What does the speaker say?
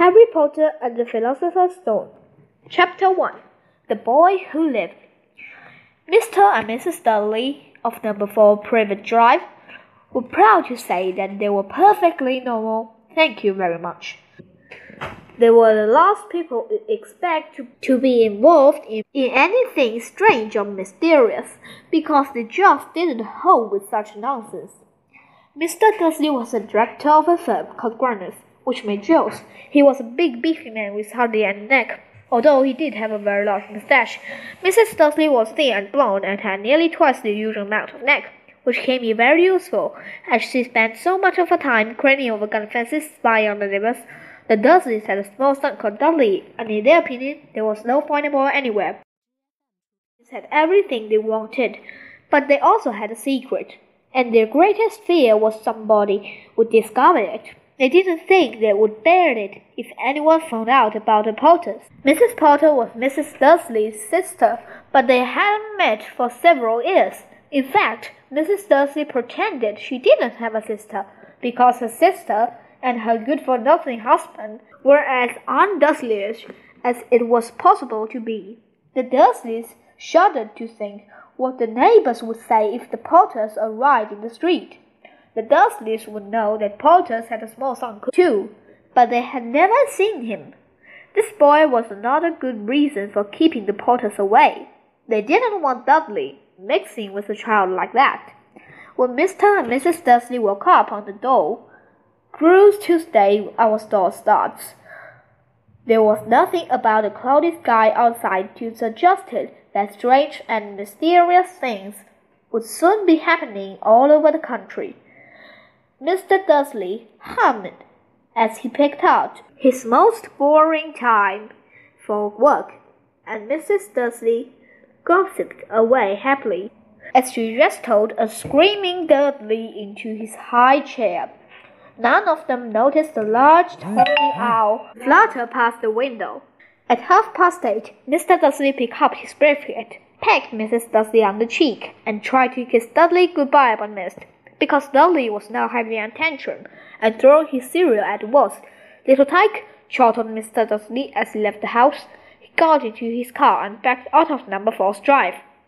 Harry Potter and the Philosopher's Stone. Chapter 1 The Boy Who Lived. Mr. and Mrs. Dudley of number 4 Privet Drive were proud to say that they were perfectly normal. Thank you very much. They were the last people to expect to, to be involved in, in anything strange or mysterious because they just didn't hold with such nonsense. Mr. Dursley was the director of a firm called Grunnings which made jokes. He was a big, beefy man with hardly any neck, although he did have a very large moustache. Mrs. Dursley was thin and blonde and had nearly twice the usual amount of neck, which came in very useful, as she spent so much of her time craning over gun fences spying on the neighbors. The Dursleys had a small son called Dudley, and in their opinion, there was no point finer boy anywhere. They had everything they wanted, but they also had a secret, and their greatest fear was somebody would discover it. They didn't think they would bear it if anyone found out about the Potters. Mrs. Potter was Mrs. Dursley's sister, but they hadn't met for several years. In fact, Mrs. Dursley pretended she didn't have a sister because her sister and her good for nothing husband were as undursleyish as it was possible to be. The Dursleys shuddered to think what the neighbors would say if the Potters arrived in the street. The Dursleys would know that Potters had a small son too, but they had never seen him. This boy was another good reason for keeping the Potters away. They didn't want Dudley mixing with a child like that. When Mr. and Mrs. Dursley woke up on the door, Cruise Tuesday, our store starts. There was nothing about the cloudy sky outside to suggest that strange and mysterious things would soon be happening all over the country. Mr. Dursley hummed as he picked out his most boring time for work, and Mrs. Dursley gossiped away happily as she wrestled a screaming Dudley into his high chair. None of them noticed the large tawny mm-hmm. owl flutter past the window. At half past eight, Mr. Dursley picked up his bracelet, pecked Mrs. Dursley on the cheek, and tried to kiss Dudley goodbye but missed because Dudley was now having a tantrum and throwing his cereal at walls. Little Tyke shouted Mr. Dursley as he left the house. He got into his car and backed out of number four's drive.